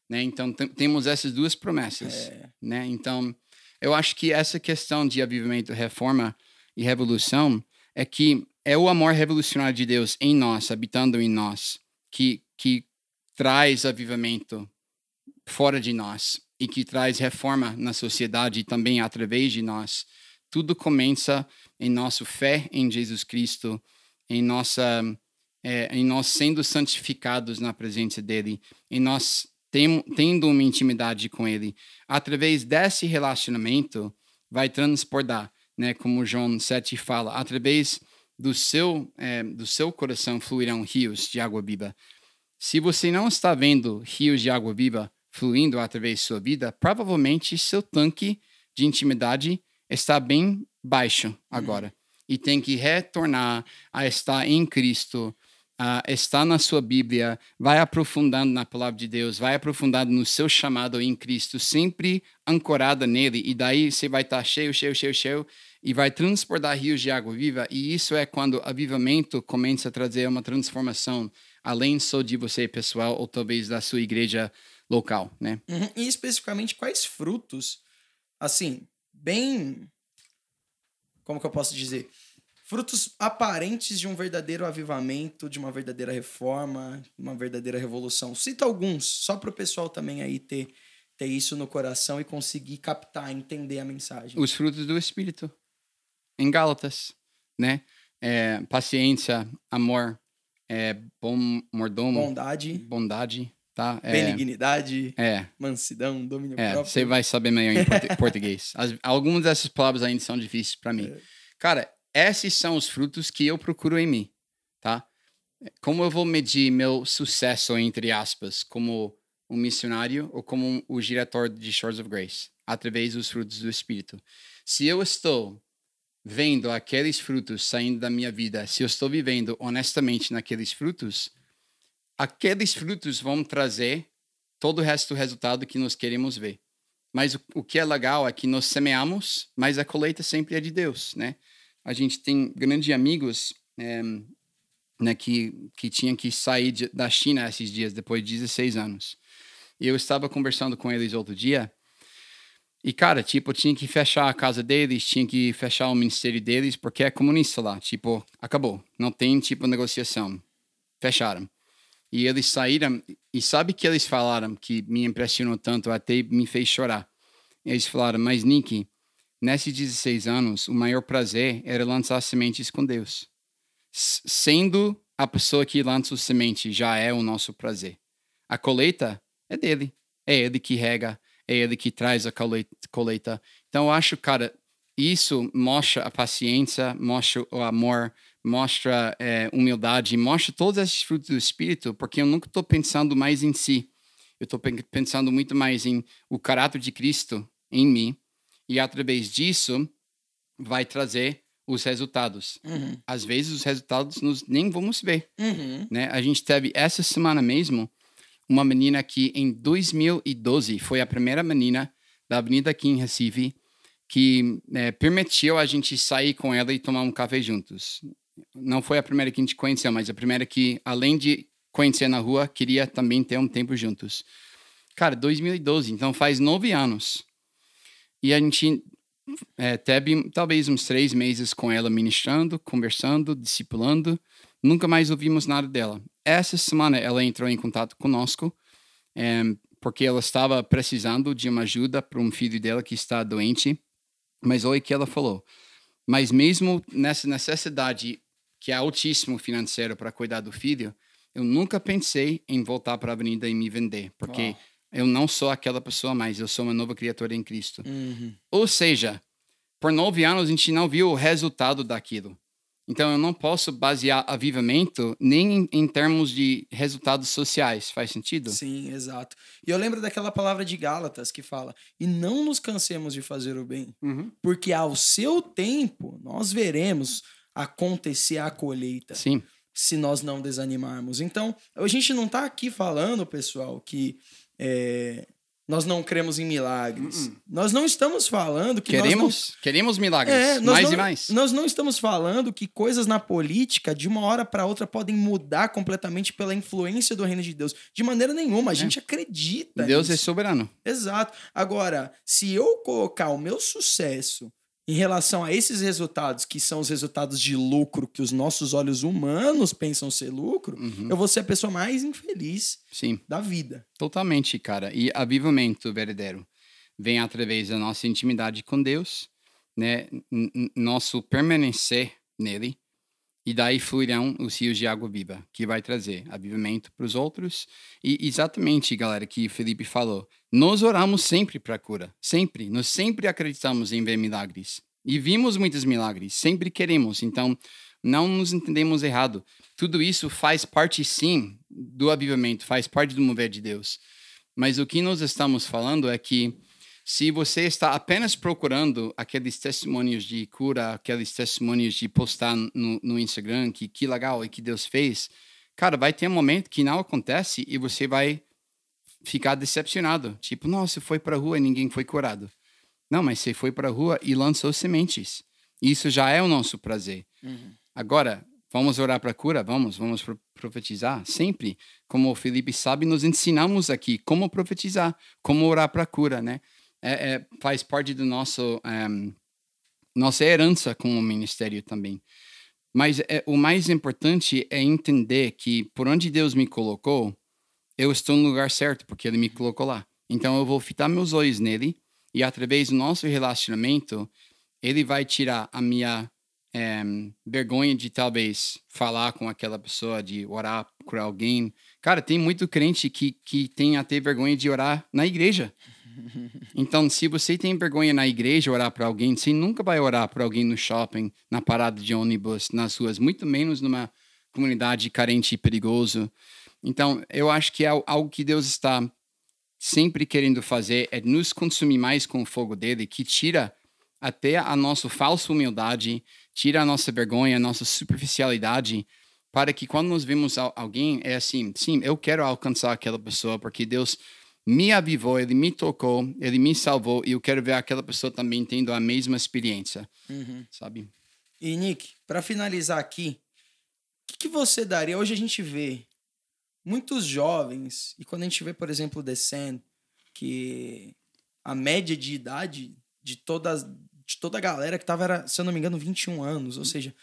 Né? Então, temos essas duas promessas. É. Né? Então, eu acho que essa questão de avivamento, reforma e revolução é que é o amor revolucionário de Deus em nós, habitando em nós, que, que traz avivamento fora de nós e que traz reforma na sociedade também através de nós. Tudo começa em nossa fé em Jesus Cristo, em nossa é, em nós sendo santificados na presença dele, em nós tem, tendo uma intimidade com ele, através desse relacionamento, vai transportar, né? Como João 7 fala, através do seu, é, do seu coração fluirão rios de água viva. Se você não está vendo rios de água viva fluindo através de sua vida, provavelmente seu tanque de intimidade está bem baixo agora. Uhum. E tem que retornar a estar em Cristo, uh, está na sua Bíblia, vai aprofundando na palavra de Deus, vai aprofundando no seu chamado em Cristo, sempre ancorada nele, e daí você vai estar cheio, cheio, cheio, cheio, e vai transportar rios de água viva, e isso é quando avivamento começa a trazer uma transformação, além só de você pessoal, ou talvez da sua igreja local, né? Uhum. E especificamente quais frutos, assim, bem... Como que eu posso dizer? frutos aparentes de um verdadeiro avivamento, de uma verdadeira reforma, uma verdadeira revolução. Cita alguns, só para o pessoal também aí ter, ter isso no coração e conseguir captar, entender a mensagem. Os frutos do Espírito, em Gálatas, né? é, paciência, amor, é, bom mordomo, Bondade, bondade, tá? É, benignidade, é, mansidão, domínio é, próprio. você vai saber melhor em portu- português. As- algumas dessas palavras ainda são difíceis para mim. É. Cara, esses são os frutos que eu procuro em mim, tá? Como eu vou medir meu sucesso, entre aspas, como um missionário ou como um- o diretor de Shores of Grace? Através dos frutos do Espírito. Se eu estou vendo aqueles frutos saindo da minha vida, se eu estou vivendo honestamente naqueles frutos, aqueles frutos vão trazer todo o resto do resultado que nós queremos ver. Mas o, o que é legal é que nós semeamos, mas a colheita sempre é de Deus, né? A gente tem grandes amigos eh, né, que, que tinham que sair de- da China esses dias, depois de 16 anos. E eu estava conversando com eles outro dia, e, cara, tipo, tinha que fechar a casa deles, tinha que fechar o ministério deles, porque é comunista lá. Tipo, acabou. Não tem, tipo, negociação. Fecharam. E eles saíram, e sabe que eles falaram que me impressionou tanto, até me fez chorar. Eles falaram, mas Nick, nesses 16 anos, o maior prazer era lançar sementes com Deus. S- Sendo a pessoa que lança o semente já é o nosso prazer. A colheita é dele. É ele que rega, é ele que traz a colheita. Então, eu acho, cara, isso mostra a paciência, mostra o amor, mostra eh, humildade, mostra todos esses frutos do Espírito, porque eu nunca estou pensando mais em si. Eu estou pensando muito mais em o caráter de Cristo em mim, e através disso vai trazer os resultados. Uhum, Às vezes os resultados nós nem vamos ver uhum. né? A gente teve essa semana mesmo uma menina que em 2012 foi a primeira menina da avenida aqui em Recife que eh, permitiu a gente sair com ela e tomar um café juntos. Não foi a primeira que a gente conheceu, mas a primeira que, além de conhecer na rua, queria também ter um tempo juntos. Cara, 2012, então faz nove anos. E a gente eh, teve talvez uns três meses com ela ministrando, conversando, discipulando nunca mais ouvimos nada dela. Essa semana ela entrou em contato conosco em, porque ela estava precisando de uma ajuda para um filho dela que está doente. Mas olha o que ela falou. Mas mesmo nessa necessidade que é altíssimo financeiro para cuidar do filho, eu nunca pensei em voltar para a avenida e me vender, porque Uau. eu não sou aquela pessoa mais, eu sou uma nova criatura em Cristo. Uhum. Ou seja, por nove anos a gente não viu o resultado daquilo. Então eu não posso basear avivamento nem em, em termos de resultados sociais. Faz sentido? Sim, exato. E eu lembro daquela palavra de Gálatas que fala: E não nos cansemos de fazer o bem, Uhum. porque ao seu tempo nós veremos acontecer a colheita, Sim. se nós não desanimarmos. Então, a gente não tá aqui falando, pessoal, que é, nós não cremos em milagres. Nós não estamos falando que nós não Queremos, queremos milagres. É, mais não, e mais. Nós não estamos falando que coisas na política, de uma hora para outra, podem mudar completamente pela influência do reino de Deus. De maneira nenhuma. A gente acredita. Deus é nisso. soberano. Exato. Agora, se eu colocar o meu sucesso em relação a esses resultados, que são os resultados de lucro que os nossos olhos humanos pensam ser lucro, Uhum. eu vou ser a pessoa mais infeliz Sim, da vida. totalmente, cara. E avivamento verdadeiro vem através da nossa intimidade com Deus, né? N- Nosso permanecer nele. E daí fluirão os rios de água viva, que vai trazer avivamento para os outros. E exatamente, galera, que o Felipe falou. Nós oramos sempre para cura. Sempre. Nós sempre acreditamos em ver milagres. E vimos muitos milagres. Sempre queremos. Então, não nos entendemos errado. Tudo isso faz parte, sim, do avivamento, faz parte do mover de Deus. Mas o que nós estamos falando é que se você está apenas procurando aqueles testemunhos de cura, aqueles testemunhos de postar no, no Instagram que que legal e que Deus fez, cara, vai ter um momento que não acontece e você vai ficar decepcionado. Tipo, nossa, foi para a rua e ninguém foi curado. Não, mas você foi para a rua e lançou sementes. Isso já é o nosso prazer. Agora, vamos orar para cura? Vamos, vamos pro- profetizar? Sempre. Como o Felipe sabe, nos ensinamos aqui como profetizar, como orar para cura, né? É, é- faz parte do nosso ehm, nossa herança como ministério também. Mas é, o mais importante é entender que por onde Deus me colocou, eu estou no lugar certo, porque Ele me colocou lá. Então eu vou fitar meus olhos nele e através do nosso relacionamento, Ele vai tirar a minha é, vergonha de talvez falar com aquela pessoa, de orar por alguém. Cara, tem muito crente que, que tem até vergonha de orar na igreja. Então, se você tem vergonha na igreja orar para alguém, você nunca vai orar para alguém no shopping, na parada de ônibus, nas ruas, muito menos numa comunidade carente e perigoso. Então, eu acho que é algo que Deus está sempre querendo fazer é nos consumir mais com o fogo dele, que tira até a nossa falsa humildade, tira a nossa vergonha, a nossa superficialidade, para que quando nós vemos alguém, é assim, sim, eu quero alcançar aquela pessoa, porque Deus me avivou, ele me tocou, ele me salvou, e eu quero ver aquela pessoa também tendo a mesma experiência, uhum. sabe? E, Nick, para finalizar aqui, o que, que, você daria? Hoje a gente vê muitos jovens, e quando a gente vê, por exemplo, o Descend, que a média de idade de, todas, de toda a galera que tava, era, se eu não me engano, 21 anos, ou seja,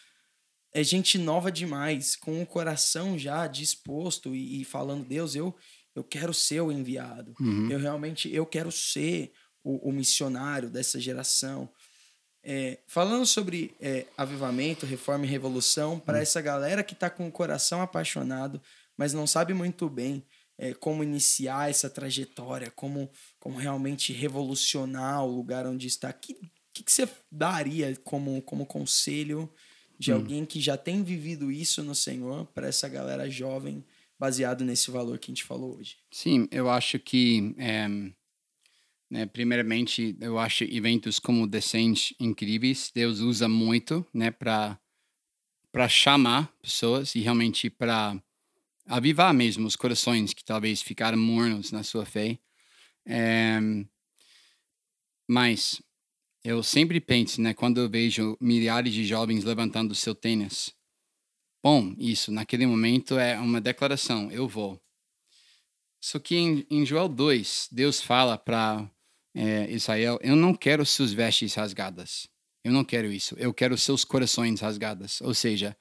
é gente nova demais, com o coração já disposto e, e falando, Deus, eu, eu quero ser o enviado. Uhum. Eu realmente, eu quero ser o, o missionário dessa geração. É, falando sobre é, avivamento, reforma e revolução, para uhum. essa galera que está com o coração apaixonado, mas não sabe muito bem é, como iniciar essa trajetória, como, como realmente revolucionar o lugar onde está. O que, que, que, você daria como, como conselho de hum. alguém que já tem vivido isso no Senhor para essa galera jovem, baseado nesse valor que a gente falou hoje? Sim, eu acho que. É, né, primeiramente, eu acho eventos como Descent incríveis. Deus usa muito né, para chamar pessoas e realmente para avivar mesmo os corações que talvez ficaram mornos na sua fé. É, mas eu sempre penso, né, quando eu vejo milhares de jovens levantando seu tênis. Bom, isso, naquele momento é uma declaração, eu vou. Só que em, em Joel 2, Deus fala para é, Israel: Eu não quero suas vestes rasgadas. Eu não quero isso. Eu quero seus corações rasgados. Ou seja,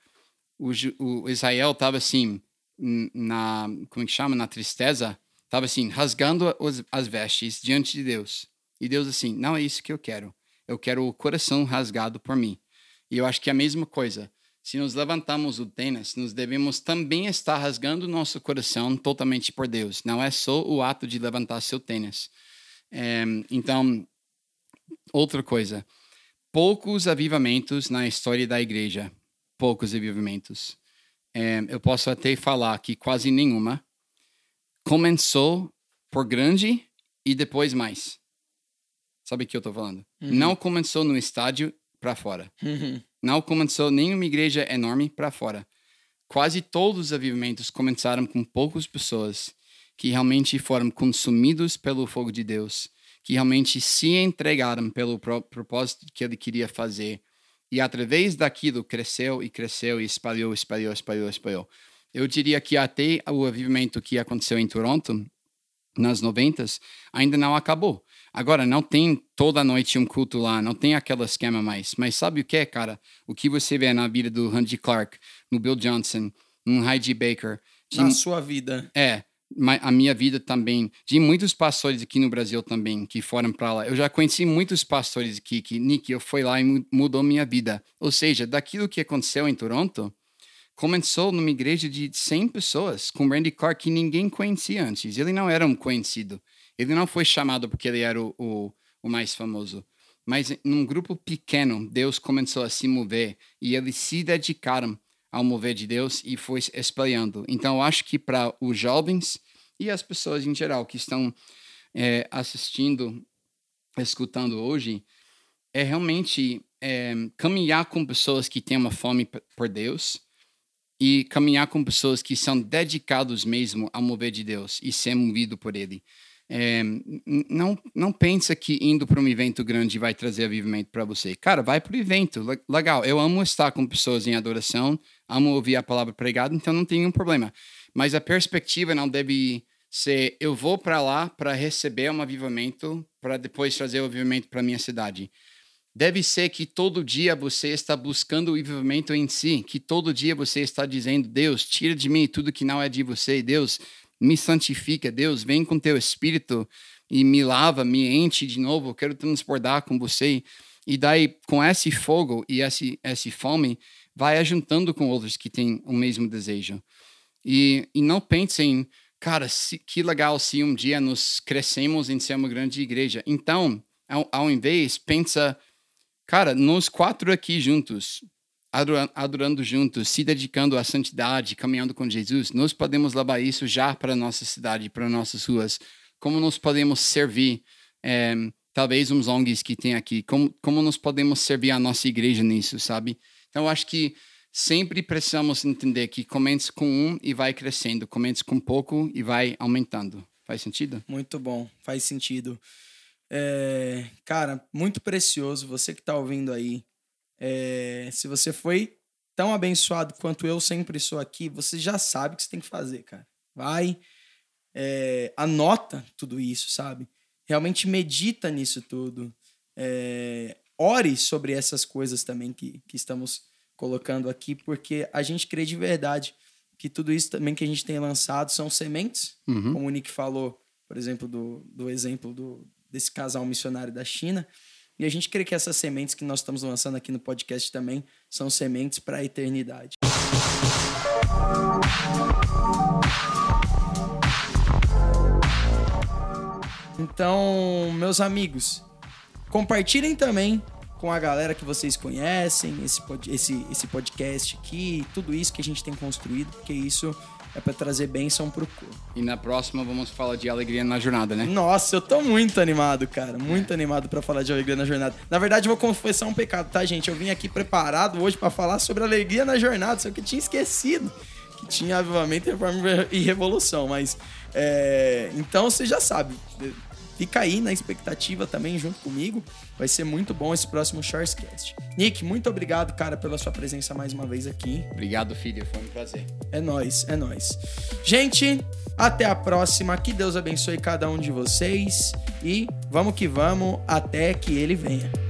o, o Israel estava assim: na como é que chama na tristeza estava assim rasgando os, as vestes diante de Deus e Deus assim não é isso que eu quero eu quero o coração rasgado por mim e eu acho que é a mesma coisa se nos levantamos o tênis nós devemos também estar rasgando nosso coração totalmente por Deus não é só o ato de levantar seu tênis é, então outra coisa poucos avivamentos na história da igreja poucos avivamentos é, eu posso até falar que quase nenhuma começou por grande e depois mais. Sabe o que eu estou falando? Uhum. Não começou no estádio para fora. Uhum. Não começou nenhuma igreja enorme para fora. Quase todos os aviamentos começaram com poucas pessoas que realmente foram consumidos pelo fogo de Deus, que realmente se entregaram pelo propósito que ele queria fazer e através daquilo cresceu e cresceu e espalhou, espalhou, espalhou, espalhou. Eu diria que até o avivamento que aconteceu em Toronto, nas 90 ainda não acabou. Agora, não tem toda noite um culto lá, não tem aquele esquema mais. Mas sabe o que, cara? O que você vê na vida do Randy Clark, no Bill Johnson, no Heidi Baker. De... Na sua vida. É a minha vida também, de muitos pastores aqui no Brasil também, que foram para lá. Eu já conheci muitos pastores aqui que, Nick, eu fui lá e mudou minha vida. Ou seja, daquilo que aconteceu em Toronto, começou numa igreja de 100 pessoas, com Randy Clark, que ninguém conhecia antes. Ele não era um conhecido. Ele não foi chamado porque ele era o, o, o mais famoso. Mas num grupo pequeno, Deus começou a se mover e eles se dedicaram ao mover de Deus e foi espalhando. Então, eu acho que para os jovens e as pessoas em geral que estão é, assistindo, escutando hoje, é realmente é, caminhar com pessoas que têm uma fome por Deus e caminhar com pessoas que são dedicados mesmo ao mover de Deus e ser movido por Ele. É, não, não pensa que indo para um evento grande vai trazer avivamento para você. Cara, vai para o evento. Legal. Eu amo estar com pessoas em adoração, amo ouvir a palavra pregada, então não tem nenhum problema. Mas a perspectiva não deve ser eu vou para lá para receber um avivamento, para depois trazer o avivamento para minha cidade. Deve ser que todo dia você está buscando o avivamento em si, que todo dia você está dizendo: Deus, tira de mim tudo que não é de você. Deus, me santifica, Deus, vem com teu espírito e me lava, me enche de novo, eu quero transportar com você. E daí, com esse fogo e esse, esse fome, vai ajuntando com outros que têm o mesmo desejo. E, e não pensem, cara, se, que legal se um dia nós crescemos em ser uma grande igreja. Então, ao, ao invés, pensa, cara, nós quatro aqui juntos, adorando, juntos, se dedicando à santidade, caminhando com Jesus, nós podemos levar isso já para a nossa cidade, para nossas ruas. Como nós podemos servir, é, talvez uns ONGs que tem aqui, como, como nós podemos servir a nossa igreja nisso, sabe? Então, acho que sempre precisamos entender que comece com um e vai crescendo, comece com pouco e vai aumentando. Faz sentido? Muito bom, faz sentido. É, cara, muito precioso. Você que está ouvindo aí, é, se você foi tão abençoado quanto eu sempre sou aqui, você já sabe o que você tem que fazer, cara. Vai, é, anota tudo isso, sabe? Realmente medita nisso tudo. É, ore sobre essas coisas também que, que estamos colocando aqui, porque a gente crê de verdade que tudo isso também que a gente tem lançado são sementes, uhum. como o Nick falou, por exemplo, do, do exemplo do, desse casal missionário da China. E a gente crê que essas sementes que nós estamos lançando aqui no podcast também são sementes para a eternidade. Então, meus amigos, compartilhem também com a galera que vocês conhecem, esse, esse, esse podcast aqui, tudo isso que a gente tem construído, porque isso é para trazer bênção pro corpo. E na próxima vamos falar de alegria na jornada, né? Nossa, eu tô muito animado, cara. Muito é. animado para falar de alegria na jornada. Na verdade, eu vou confessar um pecado, tá, gente? Eu vim aqui preparado hoje para falar sobre alegria na jornada, só que eu tinha esquecido que tinha avivamento, reforma e revolução. Mas, é... então você já sabe. Fica aí na expectativa também junto comigo. Vai ser muito bom esse próximo Shorescast. Nick, muito obrigado, cara, pela sua presença mais uma vez aqui. Obrigado, filho. Foi um prazer. É nós, é nós. Gente, até a próxima. Que Deus abençoe cada um de vocês e vamos que vamos até que ele venha.